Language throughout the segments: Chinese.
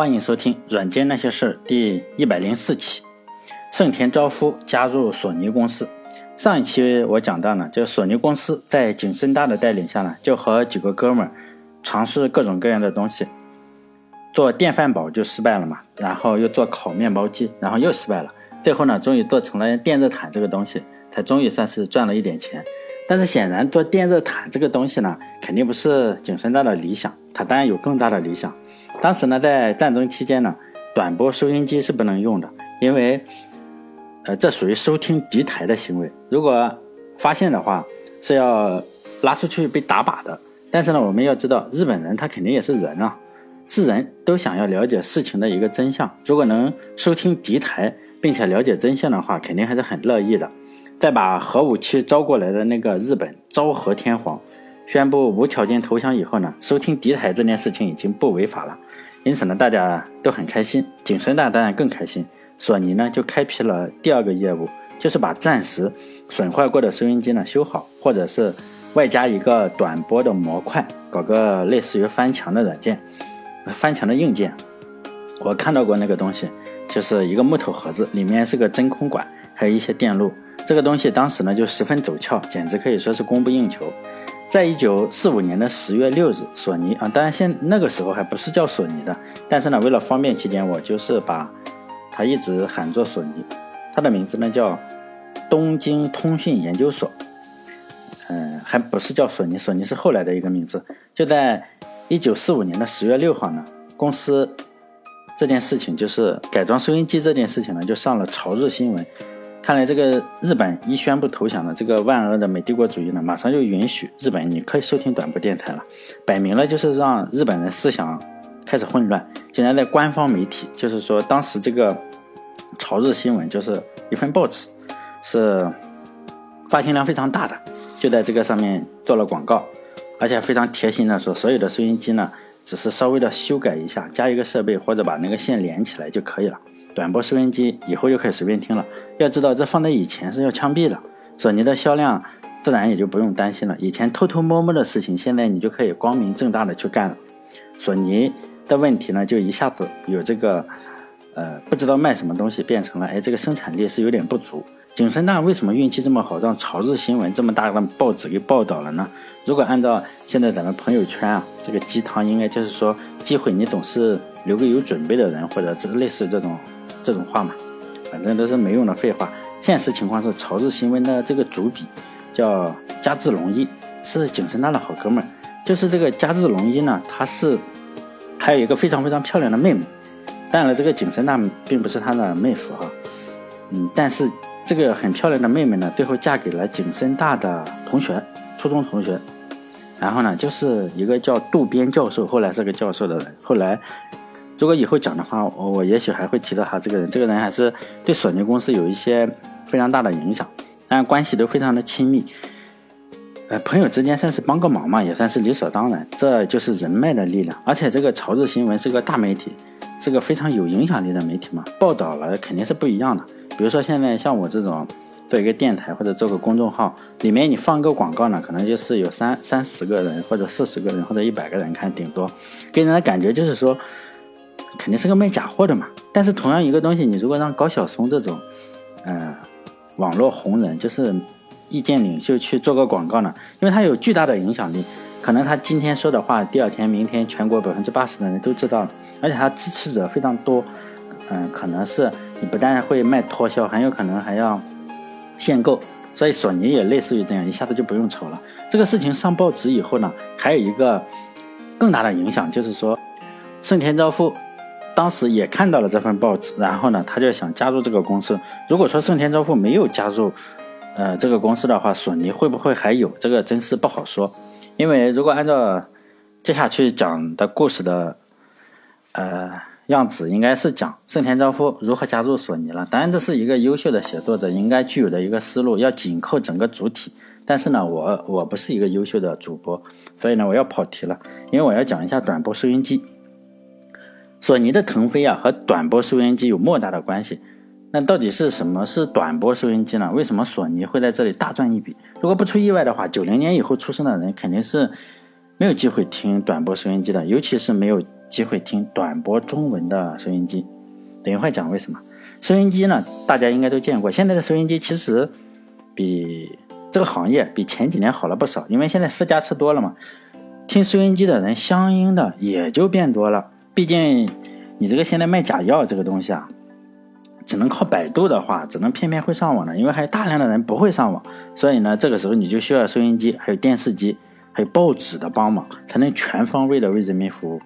欢迎收听《软件那些事》第一百零四期。盛田昭夫加入索尼公司。上一期我讲到呢，就索尼公司在景深大的带领下呢，就和几个哥们儿尝试各种各样的东西。做电饭煲就失败了嘛，然后又做烤面包机，然后又失败了。最后呢，终于做成了电热毯这个东西，才终于算是赚了一点钱。但是显然做电热毯这个东西呢，肯定不是景深大的理想，他当然有更大的理想。当时呢，在战争期间呢，短波收音机是不能用的，因为，呃，这属于收听敌台的行为。如果发现的话，是要拉出去被打靶的。但是呢，我们要知道，日本人他肯定也是人啊，是人都想要了解事情的一个真相。如果能收听敌台并且了解真相的话，肯定还是很乐意的。在把核武器招过来的那个日本昭和天皇。宣布无条件投降以后呢，收听敌台这件事情已经不违法了，因此呢，大家都很开心。景深大当然更开心。索尼呢就开辟了第二个业务，就是把暂时损坏过的收音机呢修好，或者是外加一个短波的模块，搞个类似于翻墙的软件、翻墙的硬件。我看到过那个东西，就是一个木头盒子，里面是个真空管，还有一些电路。这个东西当时呢就十分走俏，简直可以说是供不应求。在一九四五年的十月六日，索尼啊，当然现那个时候还不是叫索尼的，但是呢，为了方便起见，我就是把它一直喊作索尼。它的名字呢叫东京通讯研究所，嗯，还不是叫索尼，索尼是后来的一个名字。就在一九四五年的十月六号呢，公司这件事情就是改装收音机这件事情呢，就上了朝日新闻。看来这个日本一宣布投降了，这个万恶的美帝国主义呢，马上就允许日本你可以收听短波电台了，摆明了就是让日本人思想开始混乱。竟然在官方媒体，就是说当时这个朝日新闻就是一份报纸，是发行量非常大的，就在这个上面做了广告，而且非常贴心的说，所有的收音机呢，只是稍微的修改一下，加一个设备或者把那个线连起来就可以了。短波收音机以后就可以随便听了。要知道，这放在以前是要枪毙的。索尼的销量自然也就不用担心了。以前偷偷摸摸的事情，现在你就可以光明正大的去干了。索尼的问题呢，就一下子有这个，呃，不知道卖什么东西，变成了，哎，这个生产力是有点不足。景深大为什么运气这么好，让朝日新闻这么大的报纸给报道了呢？如果按照现在咱们朋友圈啊，这个鸡汤应该就是说，机会你总是留给有准备的人，或者这类似这种。这种话嘛，反正都是没用的废话。现实情况是，朝日新闻的这个主笔叫加治龙一，是景深大的好哥们儿。就是这个加治龙一呢，他是还有一个非常非常漂亮的妹妹。当然了，这个景深大并不是他的妹夫哈，嗯，但是这个很漂亮的妹妹呢，最后嫁给了景深大的同学，初中同学。然后呢，就是一个叫渡边教授，后来是个教授的人，后来。如果以后讲的话，我我也许还会提到他这个人。这个人还是对索尼公司有一些非常大的影响，但关系都非常的亲密。呃，朋友之间算是帮个忙嘛，也算是理所当然。这就是人脉的力量。而且这个朝日新闻是个大媒体，是个非常有影响力的媒体嘛，报道了肯定是不一样的。比如说现在像我这种做一个电台或者做个公众号，里面你放个广告呢，可能就是有三三十个人或者四十个人或者一百个人看，顶多给人的感觉就是说。肯定是个卖假货的嘛，但是同样一个东西，你如果让高晓松这种，呃，网络红人，就是意见领袖去做个广告呢，因为他有巨大的影响力，可能他今天说的话，第二天、明天全国百分之八十的人都知道了，而且他支持者非常多，嗯，可能是你不但会卖脱销，很有可能还要限购，所以索尼也类似于这样，一下子就不用愁了。这个事情上报纸以后呢，还有一个更大的影响，就是说盛田昭夫。当时也看到了这份报纸，然后呢，他就想加入这个公司。如果说盛田昭夫没有加入，呃，这个公司的话，索尼会不会还有？这个真是不好说。因为如果按照接下去讲的故事的呃样子，应该是讲盛田昭夫如何加入索尼了。当然，这是一个优秀的写作者应该具有的一个思路，要紧扣整个主体。但是呢，我我不是一个优秀的主播，所以呢，我要跑题了，因为我要讲一下短波收音机。索尼的腾飞啊，和短波收音机有莫大的关系。那到底是什么是短波收音机呢？为什么索尼会在这里大赚一笔？如果不出意外的话，九零年以后出生的人肯定是没有机会听短波收音机的，尤其是没有机会听短波中文的收音机。等一会儿讲为什么。收音机呢，大家应该都见过。现在的收音机其实比这个行业比前几年好了不少，因为现在私家车多了嘛，听收音机的人相应的也就变多了。毕竟你这个现在卖假药这个东西啊，只能靠百度的话，只能骗骗会上网的，因为还有大量的人不会上网，所以呢，这个时候你就需要收音机、还有电视机、还有报纸的帮忙，才能全方位的为人民服务。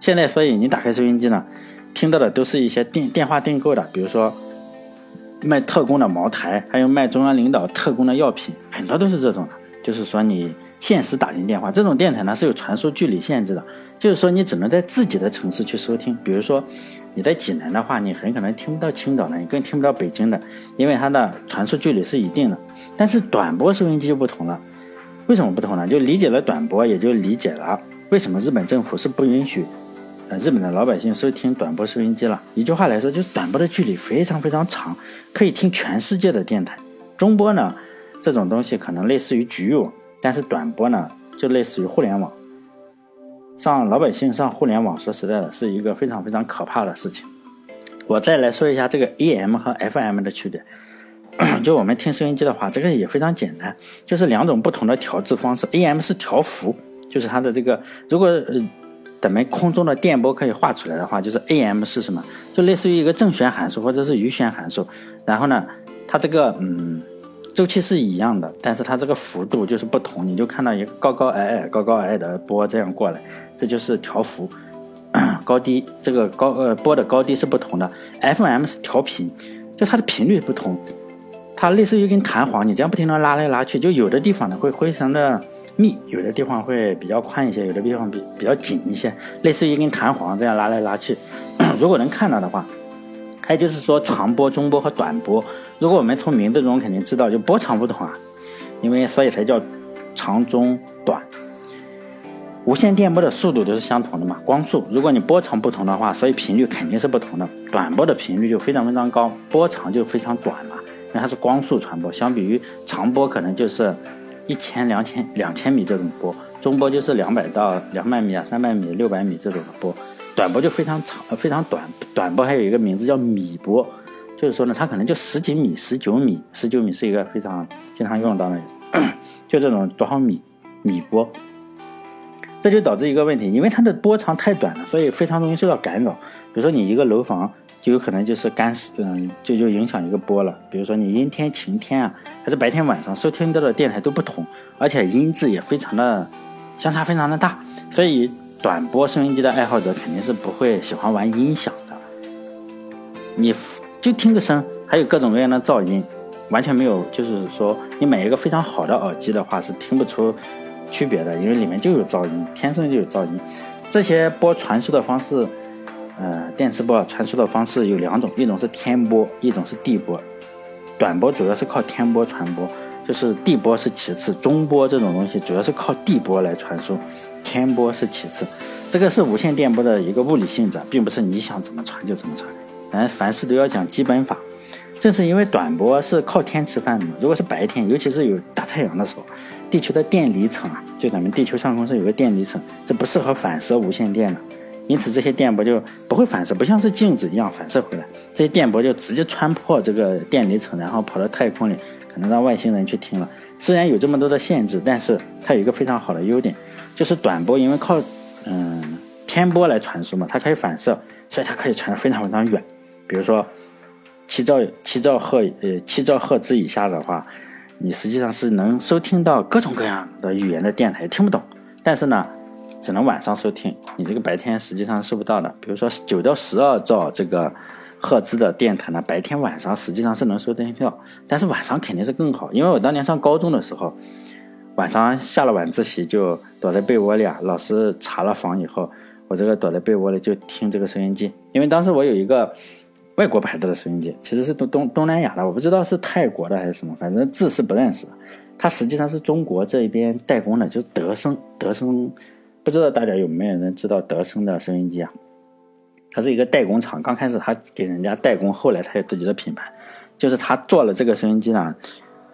现在，所以你打开收音机呢。听到的都是一些电电话订购的，比如说卖特供的茅台，还有卖中央领导特供的药品，很多都是这种的。就是说你限时打进电话，这种电台呢是有传输距离限制的，就是说你只能在自己的城市去收听。比如说你在济南的话，你很可能听不到青岛的，你更听不到北京的，因为它的传输距离是一定的。但是短波收音机就不同了，为什么不同呢？就理解了短波，也就理解了为什么日本政府是不允许呃。日本的老百姓收听短波收音机了。一句话来说，就是短波的距离非常非常长，可以听全世界的电台。中波呢，这种东西可能类似于局域网，但是短波呢，就类似于互联网。上老百姓上互联网，说实在的，是一个非常非常可怕的事情。我再来说一下这个 AM 和 FM 的区别。就我们听收音机的话，这个也非常简单，就是两种不同的调制方式。AM 是调幅，就是它的这个，如果呃。咱们空中的电波可以画出来的话，就是 AM 是什么？就类似于一个正弦函数或者是余弦函数。然后呢，它这个嗯周期是一样的，但是它这个幅度就是不同。你就看到一个高高矮矮、高高矮矮的波这样过来，这就是调幅，高低这个高呃波的高低是不同的。FM 是调频，就它的频率不同，它类似于一根弹簧，你这样不停的拉来拉去，就有的地方呢会非常的。密有的地方会比较宽一些，有的地方比比较紧一些，类似于一根弹簧这样拉来拉去。如果能看到的话，还有就是说长波、中波和短波。如果我们从名字中肯定知道，就波长不同啊，因为所以才叫长、中、短。无线电波的速度都是相同的嘛，光速。如果你波长不同的话，所以频率肯定是不同的。短波的频率就非常非常高，波长就非常短嘛，因为它是光速传播，相比于长波可能就是。一千、两千、两千米这种波，中波就是两百到两百米啊、三百米、六百米这种的波，短波就非常长、非常短。短波还有一个名字叫米波，就是说呢，它可能就十几米、十九米、十九米是一个非常经常用到的，就这种多少米米波。这就导致一个问题，因为它的波长太短了，所以非常容易受到干扰。比如说你一个楼房。就有可能就是干湿，嗯，就就影响一个波了。比如说你阴天、晴天啊，还是白天晚上收听到的电台都不同，而且音质也非常的相差非常的大。所以短波收音机的爱好者肯定是不会喜欢玩音响的。你就听个声，还有各种各样的噪音，完全没有，就是说你买一个非常好的耳机的话是听不出区别的，因为里面就有噪音，天生就有噪音。这些波传输的方式。呃，电磁波传输的方式有两种，一种是天波，一种是地波。短波主要是靠天波传播，就是地波是其次。中波这种东西主要是靠地波来传输，天波是其次。这个是无线电波的一个物理性质，并不是你想怎么传就怎么传。嗯，凡事都要讲基本法。正是因为短波是靠天吃饭的嘛，如果是白天，尤其是有大太阳的时候，地球的电离层啊，就咱们地球上空是有个电离层，这不适合反射无线电的。因此，这些电波就不会反射，不像是镜子一样反射回来。这些电波就直接穿破这个电离层，然后跑到太空里，可能让外星人去听了。虽然有这么多的限制，但是它有一个非常好的优点，就是短波因为靠嗯天波来传输嘛，它可以反射，所以它可以传得非常非常远。比如说七兆七兆赫呃七兆赫兹以下的话，你实际上是能收听到各种各样的语言的电台，听不懂，但是呢。只能晚上收听，你这个白天实际上收不到的。比如说九到十二兆这个赫兹的电台呢，白天晚上实际上是能收听到，但是晚上肯定是更好。因为我当年上高中的时候，晚上下了晚自习就躲在被窝里啊，老师查了房以后，我这个躲在被窝里就听这个收音机。因为当时我有一个外国牌子的收音机，其实是东东东南亚的，我不知道是泰国的还是什么，反正字是不认识。它实际上是中国这一边代工的，就是德声，德声。不知道大家有没有人知道德声的收音机啊？它是一个代工厂，刚开始他给人家代工，后来他有自己的品牌。就是他做了这个收音机呢，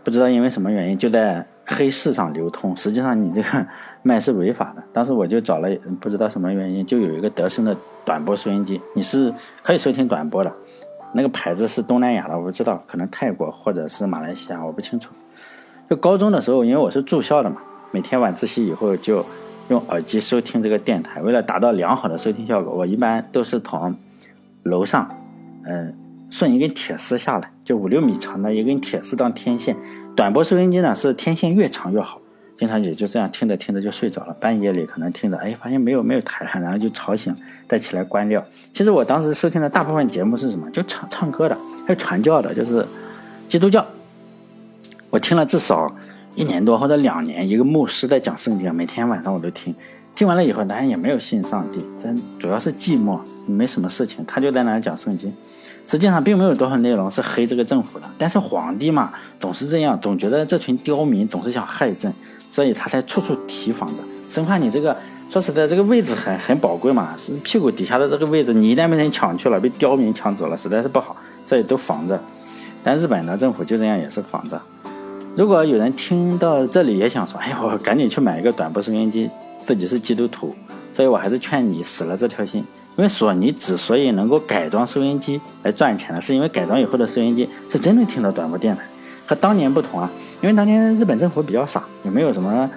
不知道因为什么原因，就在黑市上流通，实际上你这个卖是违法的。当时我就找了，不知道什么原因，就有一个德生的短波收音机，你是可以收听短波的。那个牌子是东南亚的，我不知道，可能泰国或者是马来西亚，我不清楚。就高中的时候，因为我是住校的嘛，每天晚自习以后就用耳机收听这个电台。为了达到良好的收听效果，我一般都是从楼上，嗯，顺一根铁丝下来，就五六米长的一根铁丝当天线。短波收音机呢是天线越长越好，经常也就这样听着听着就睡着了。半夜里可能听着，哎，发现没有没有台了，然后就吵醒，再起来关掉。其实我当时收听的大部分节目是什么？就唱唱歌的，还有传教的，就是基督教。我听了至少一年多或者两年，一个牧师在讲圣经，每天晚上我都听。听完了以后，当然也没有信上帝，真主要是寂寞，没什么事情，他就在那讲圣经。实际上并没有多少内容是黑这个政府的，但是皇帝嘛总是这样，总觉得这群刁民总是想害朕，所以他才处处提防着，生怕你这个说实在这个位置很很宝贵嘛，是屁股底下的这个位置，你一旦被人抢去了，被刁民抢走了，实在是不好，所以都防着。但日本的政府就这样也是防着。如果有人听到这里也想说，哎呀，我赶紧去买一个短波收音机，自己是基督徒，所以我还是劝你死了这条心。因为索尼之所以能够改装收音机来赚钱呢，是因为改装以后的收音机是真能听到短波电台，和当年不同啊。因为当年日本政府比较傻，也没有什么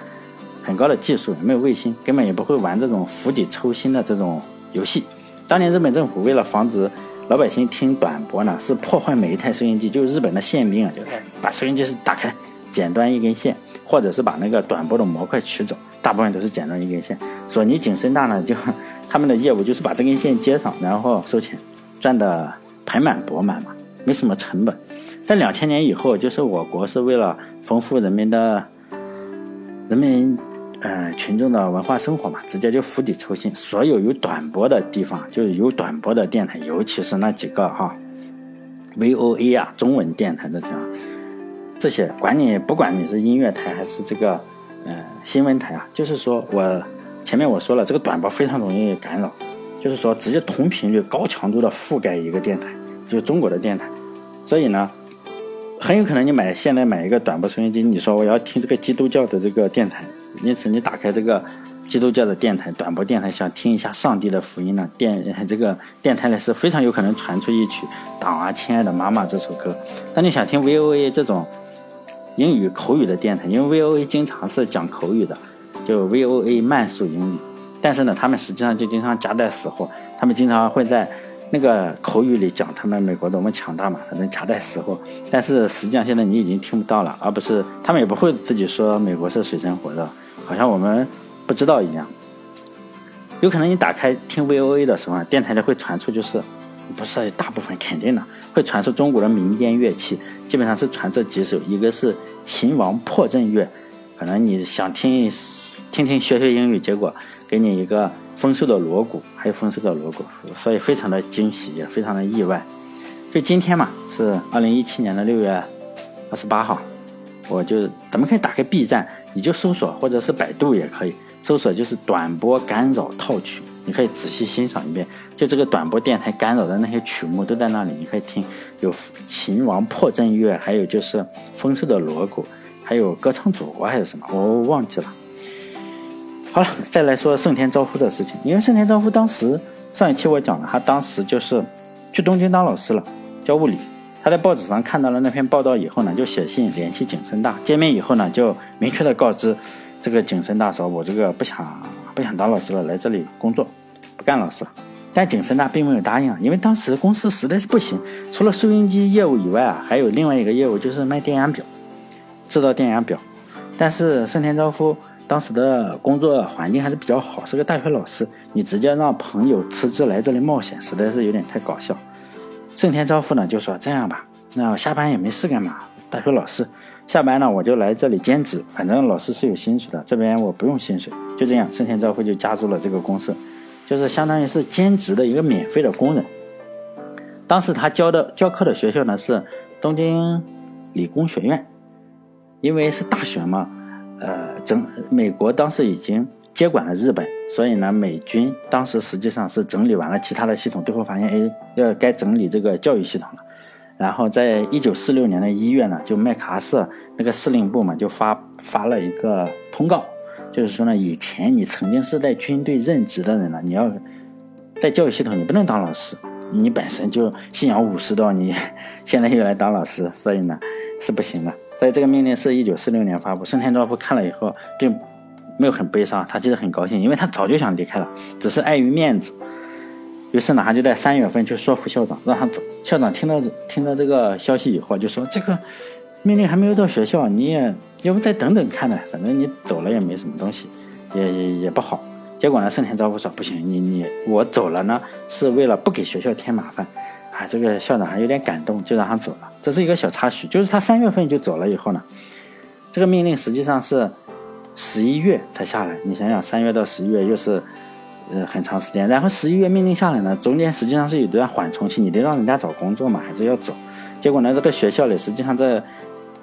很高的技术，也没有卫星，根本也不会玩这种釜底抽薪的这种游戏。当年日本政府为了防止老百姓听短波呢，是破坏每一台收音机，就是日本的宪兵啊，就把收音机是打开，剪断一根线，或者是把那个短波的模块取走，大部分都是剪断一根线。索尼景深大呢就。他们的业务就是把这根线接上，然后收钱，赚的盆满钵满嘛，没什么成本。在两千年以后，就是我国是为了丰富人民的、人民呃群众的文化生活嘛，直接就釜底抽薪，所有有短波的地方，就是有短波的电台，尤其是那几个哈，VOA 啊，中文电台的这样这些，管你不管你是音乐台还是这个呃新闻台啊，就是说我。前面我说了，这个短波非常容易干扰，就是说直接同频率、高强度的覆盖一个电台，就是中国的电台，所以呢，很有可能你买现在买一个短波收音机，你说我要听这个基督教的这个电台，因此你打开这个基督教的电台、短波电台，想听一下上帝的福音呢，电这个电台呢是非常有可能传出一曲《党啊，亲爱的妈妈》这首歌。当你想听 VOA 这种英语口语的电台，因为 VOA 经常是讲口语的。就 VOA 慢速英语，但是呢，他们实际上就经常夹带死货。他们经常会在那个口语里讲他们美国多么强大嘛，反正夹带死货。但是实际上现在你已经听不到了，而不是他们也不会自己说美国是水深火热，好像我们不知道一样。有可能你打开听 VOA 的时候，电台里会传出，就是不是大部分肯定的会传出中国的民间乐器，基本上是传这几首，一个是秦王破阵乐，可能你想听。听听学学英语，结果给你一个丰收的锣鼓，还有丰收的锣鼓，所以非常的惊喜，也非常的意外。就今天嘛，是二零一七年的六月二十八号，我就咱们可以打开 B 站，你就搜索，或者是百度也可以搜索，就是短波干扰套曲，你可以仔细欣赏一遍。就这个短波电台干扰的那些曲目都在那里，你可以听，有秦王破阵乐，还有就是丰收的锣鼓，还有歌唱祖国还是什么，我忘记了。好了，再来说盛田昭夫的事情。因为盛田昭夫当时上一期我讲了，他当时就是去东京当老师了，教物理。他在报纸上看到了那篇报道以后呢，就写信联系景深大。见面以后呢，就明确的告知这个景深大说：“我这个不想不想当老师了，来这里工作，不干老师。”但景深大并没有答应啊，因为当时公司实在是不行，除了收音机业务以外啊，还有另外一个业务就是卖电压表，制造电压表。但是盛田昭夫。当时的工作环境还是比较好，是个大学老师。你直接让朋友辞职来这里冒险，实在是有点太搞笑。盛田昭夫呢就说：“这样吧，那下班也没事干嘛，大学老师下班呢我就来这里兼职，反正老师是有薪水的，这边我不用薪水。”就这样，盛田昭夫就加入了这个公司，就是相当于是兼职的一个免费的工人。当时他教的教课的学校呢是东京理工学院，因为是大学嘛。呃，整美国当时已经接管了日本，所以呢，美军当时实际上是整理完了其他的系统，最后发现，哎，要该整理这个教育系统了。然后在一九四六年的一月呢，就麦克阿瑟那个司令部嘛，就发发了一个通告，就是说呢，以前你曾经是在军队任职的人呢，你要在教育系统你不能当老师，你本身就信仰武士道，你 现在又来当老师，所以呢是不行的。所以这个命令是一九四六年发布，盛田昭夫看了以后并没有很悲伤，他其实很高兴，因为他早就想离开了，只是碍于面子。于是呢，他就在三月份去说服校长，让他走。校长听到听到这个消息以后，就说：“这个命令还没有到学校，你也要不再等等看呢？反正你走了也没什么东西，也也也不好。”结果呢，盛田昭夫说：“不行，你你我走了呢，是为了不给学校添麻烦。”啊，这个校长还有点感动，就让他走了。这是一个小插曲，就是他三月份就走了以后呢，这个命令实际上是十一月才下来。你想想，三月到十一月又是。呃，很长时间，然后十一月命令下来呢，中间实际上是有段缓冲期，你得让人家找工作嘛，还是要走。结果呢，这个学校里实际上这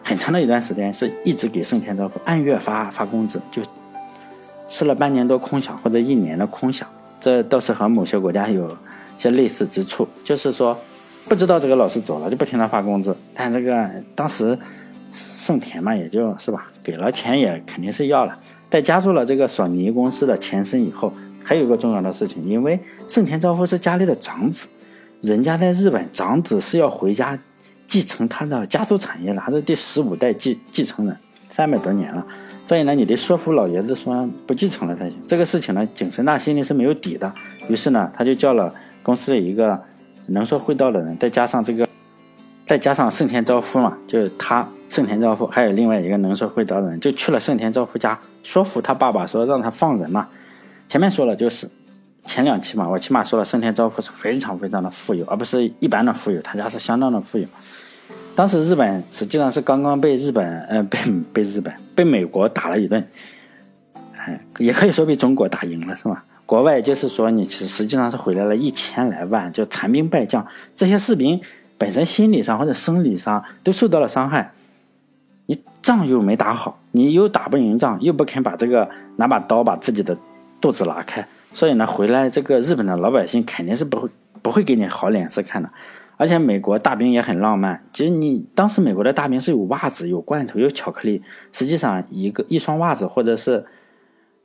很长的一段时间是一直给盛田昭夫按月发发工资，就吃了半年多空饷或者一年的空饷。这倒是和某些国家有些类似之处，就是说不知道这个老师走了就不停的发工资，但这个当时盛田嘛，也就是吧，给了钱也肯定是要了。在加入了这个索尼公司的前身以后。还有一个重要的事情，因为盛田昭夫是家里的长子，人家在日本，长子是要回家继承他的家族产业的，他是第十五代继继承人，三百多年了，所以呢，你得说服老爷子说不继承了才行。这个事情呢，景深大心里是没有底的，于是呢，他就叫了公司的一个能说会道的人，再加上这个，再加上盛田昭夫嘛，就是他盛田昭夫，还有另外一个能说会道的人，就去了盛田昭夫家，说服他爸爸说让他放人嘛。前面说了，就是前两期嘛，我起码说了，盛田昭夫是非常非常的富有，而不是一般的富有，他家是相当的富有。当时日本实际上是刚刚被日本，呃，被被日本被美国打了一顿，哎，也可以说被中国打赢了，是吧？国外就是说，你实实际上是回来了一千来万，就残兵败将，这些士兵本身心理上或者生理上都受到了伤害，你仗又没打好，你又打不赢仗，又不肯把这个拿把刀把自己的。肚子拉开，所以呢，回来这个日本的老百姓肯定是不会不会给你好脸色看的。而且美国大兵也很浪漫，其实你当时美国的大兵是有袜子、有罐头、有巧克力，实际上一个一双袜子或者是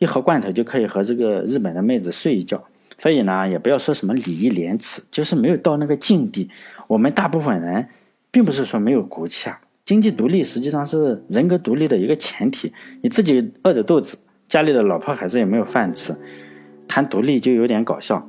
一盒罐头就可以和这个日本的妹子睡一觉。所以呢，也不要说什么礼义廉耻，就是没有到那个境地。我们大部分人并不是说没有骨气啊，经济独立实际上是人格独立的一个前提。你自己饿着肚子。家里的老婆孩子也没有饭吃，谈独立就有点搞笑。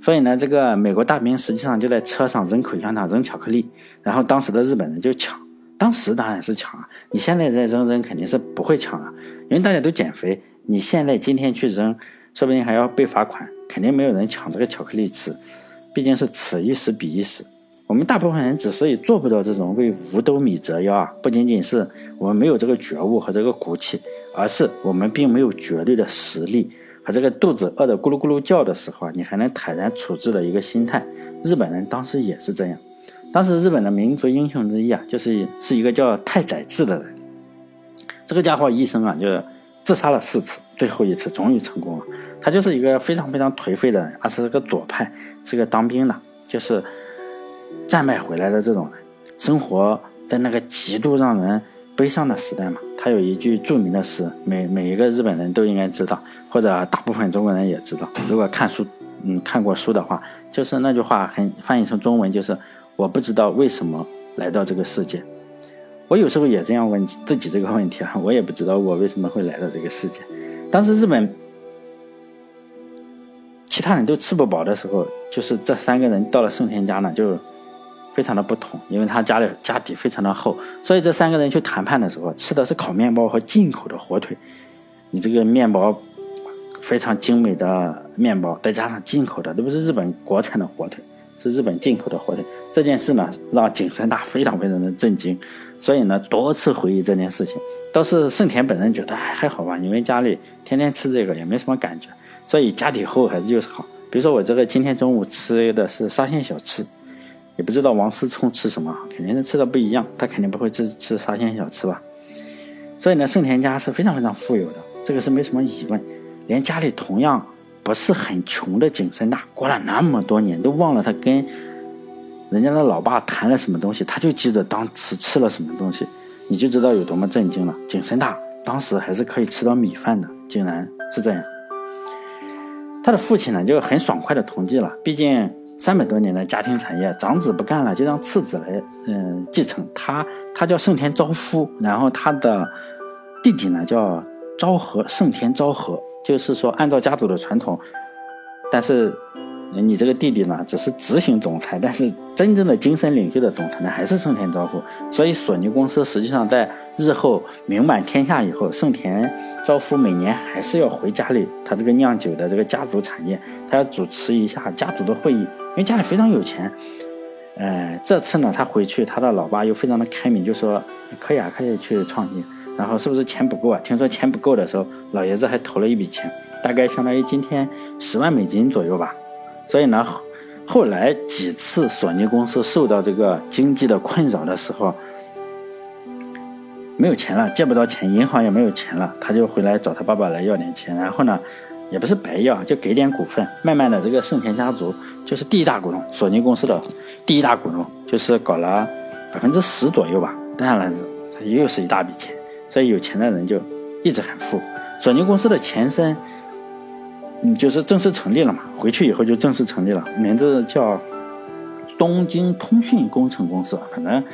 所以呢，这个美国大兵实际上就在车上扔口香糖、扔巧克力，然后当时的日本人就抢。当时当然是抢啊，你现在再扔扔肯定是不会抢了，因为大家都减肥。你现在今天去扔，说不定还要被罚款，肯定没有人抢这个巧克力吃。毕竟是此一时彼一时。我们大部分人之所以做不到这种为五斗米折腰啊，不仅仅是我们没有这个觉悟和这个骨气。而是我们并没有绝对的实力和这个肚子饿得咕噜咕噜叫的时候啊，你还能坦然处置的一个心态。日本人当时也是这样。当时日本的民族英雄之一啊，就是是一个叫太宰治的人。这个家伙一生啊，就是自杀了四次，最后一次终于成功了。他就是一个非常非常颓废的人，而是个左派，是个当兵的，就是战败回来的这种人，生活在那个极度让人悲伤的时代嘛。他有一句著名的诗，每每一个日本人都应该知道，或者大部分中国人也知道。如果看书，嗯，看过书的话，就是那句话，很翻译成中文就是“我不知道为什么来到这个世界”。我有时候也这样问自己这个问题啊，我也不知道我为什么会来到这个世界。当时日本其他人都吃不饱的时候，就是这三个人到了盛田家呢，就。非常的不同，因为他家里家底非常的厚，所以这三个人去谈判的时候吃的是烤面包和进口的火腿。你这个面包非常精美的面包，再加上进口的，都不是日本国产的火腿，是日本进口的火腿。这件事呢，让景山大非常非常的震惊，所以呢，多次回忆这件事情。倒是盛田本人觉得还还好吧，因为家里天天吃这个也没什么感觉，所以家底厚还是就是好。比如说我这个今天中午吃的是沙县小吃。也不知道王思聪吃什么，肯定是吃的不一样。他肯定不会吃吃沙县小吃吧？所以呢，盛田家是非常非常富有的，这个是没什么疑问。连家里同样不是很穷的景深大，过了那么多年都忘了他跟人家的老爸谈了什么东西，他就记得当时吃了什么东西，你就知道有多么震惊了。景深大当时还是可以吃到米饭的，竟然是这样。他的父亲呢，就很爽快的同意了，毕竟三百多年的家庭产业，长子不干了，就让次子来，嗯，继承。他他叫盛田昭夫，然后他的弟弟呢叫昭和，盛田昭和，就是说按照家族的传统，但是。你这个弟弟呢，只是执行总裁，但是真正的精神领袖的总裁呢，还是盛田昭夫。所以索尼公司实际上在日后名满天下以后，盛田昭夫每年还是要回家里，他这个酿酒的这个家族产业，他要主持一下家族的会议，因为家里非常有钱。呃，这次呢，他回去，他的老爸又非常的开明，就说可以啊，可以去创业。然后是不是钱不够啊？听说钱不够的时候，老爷子还投了一笔钱，大概相当于今天十万美金左右吧。所以呢，后来几次索尼公司受到这个经济的困扰的时候，没有钱了，借不到钱，银行也没有钱了，他就回来找他爸爸来要点钱。然后呢，也不是白要，就给点股份。慢慢的，这个盛田家族就是第一大股东，索尼公司的第一大股东，就是搞了百分之十左右吧。当然了，又是一大笔钱，所以有钱的人就一直很富。索尼公司的前身。嗯，就是正式成立了嘛，回去以后就正式成立了，名字叫东京通讯工程公司，反正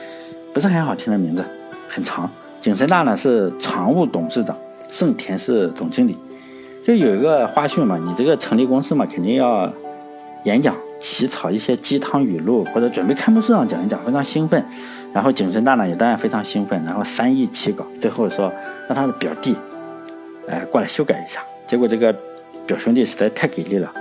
不是很好听的名字，很长。景深大呢是常务董事长，盛田是总经理。就有一个花絮嘛，你这个成立公司嘛，肯定要演讲、起草一些鸡汤语录，或者准备开幕式上讲一讲，非常兴奋。然后景深大呢也当然非常兴奋，然后三易起稿，最后说让他的表弟，哎过来修改一下，结果这个。表兄弟实在太给力了，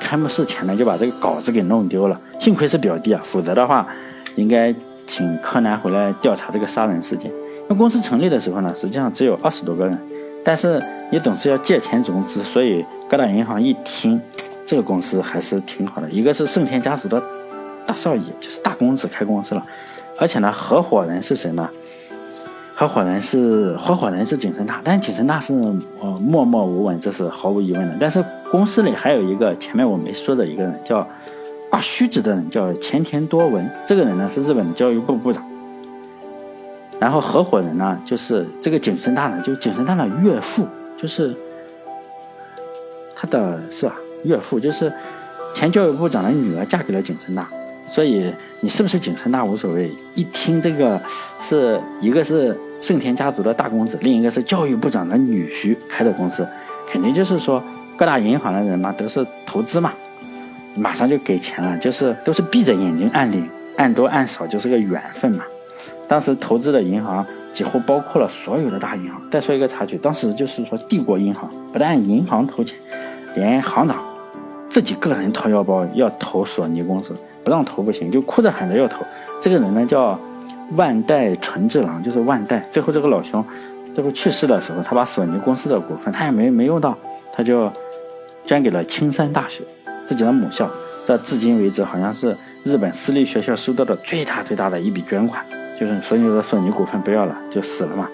开幕式前呢就把这个稿子给弄丢了。幸亏是表弟啊，否则的话，应该请柯南回来调查这个杀人事件。那公司成立的时候呢，实际上只有二十多个人，但是你总是要借钱融资，所以各大银行一听，这个公司还是挺好的。一个是盛田家族的大少爷，就是大公子开公司了，而且呢，合伙人是谁呢？合伙人是合伙人是景深大，但是景深大是呃默默无闻，这是毫无疑问的。但是公司里还有一个前面我没说的一个人，叫挂虚职的人，叫前田多文。这个人呢是日本的教育部部长。然后合伙人呢就是这个景深大呢，就景深大的岳父，就是他的是吧？岳父就是前教育部长的女儿嫁给了景深大。所以你是不是景深大无所谓，一听这个是一个是盛田家族的大公子，另一个是教育部长的女婿开的公司，肯定就是说各大银行的人嘛都是投资嘛，马上就给钱了，就是都是闭着眼睛按领，按多按少就是个缘分嘛。当时投资的银行几乎包括了所有的大银行。再说一个插曲，当时就是说帝国银行不但银行投钱，连行长自己个人掏腰包要投索尼公司。不让投不行，就哭着喊着要投。这个人呢叫万代纯治郎，就是万代。最后这个老兄最后去世的时候，他把索尼公司的股份他也没没用到，他就捐给了青山大学自己的母校。这至今为止好像是日本私立学校收到的最大最大的一笔捐款。就是所以说索尼股份不要了，就死了嘛，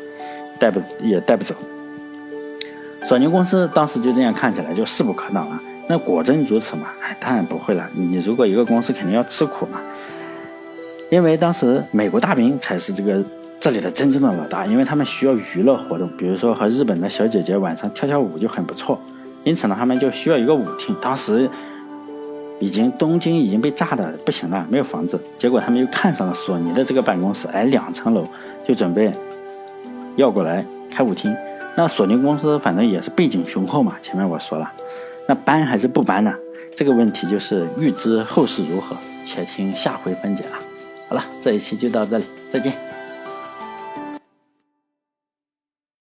带不也带不走。索尼公司当时就这样看起来就势不可挡了。那果真如此吗？哎，当然不会了。你如果一个公司肯定要吃苦嘛，因为当时美国大兵才是这个这里的真正的老大，因为他们需要娱乐活动，比如说和日本的小姐姐晚上跳跳舞就很不错。因此呢，他们就需要一个舞厅。当时已经东京已经被炸的不行了，没有房子。结果他们又看上了索尼的这个办公室，哎，两层楼就准备要过来开舞厅。那索尼公司反正也是背景雄厚嘛，前面我说了。那搬还是不搬呢？这个问题就是预知后事如何，且听下回分解了。好了，这一期就到这里，再见。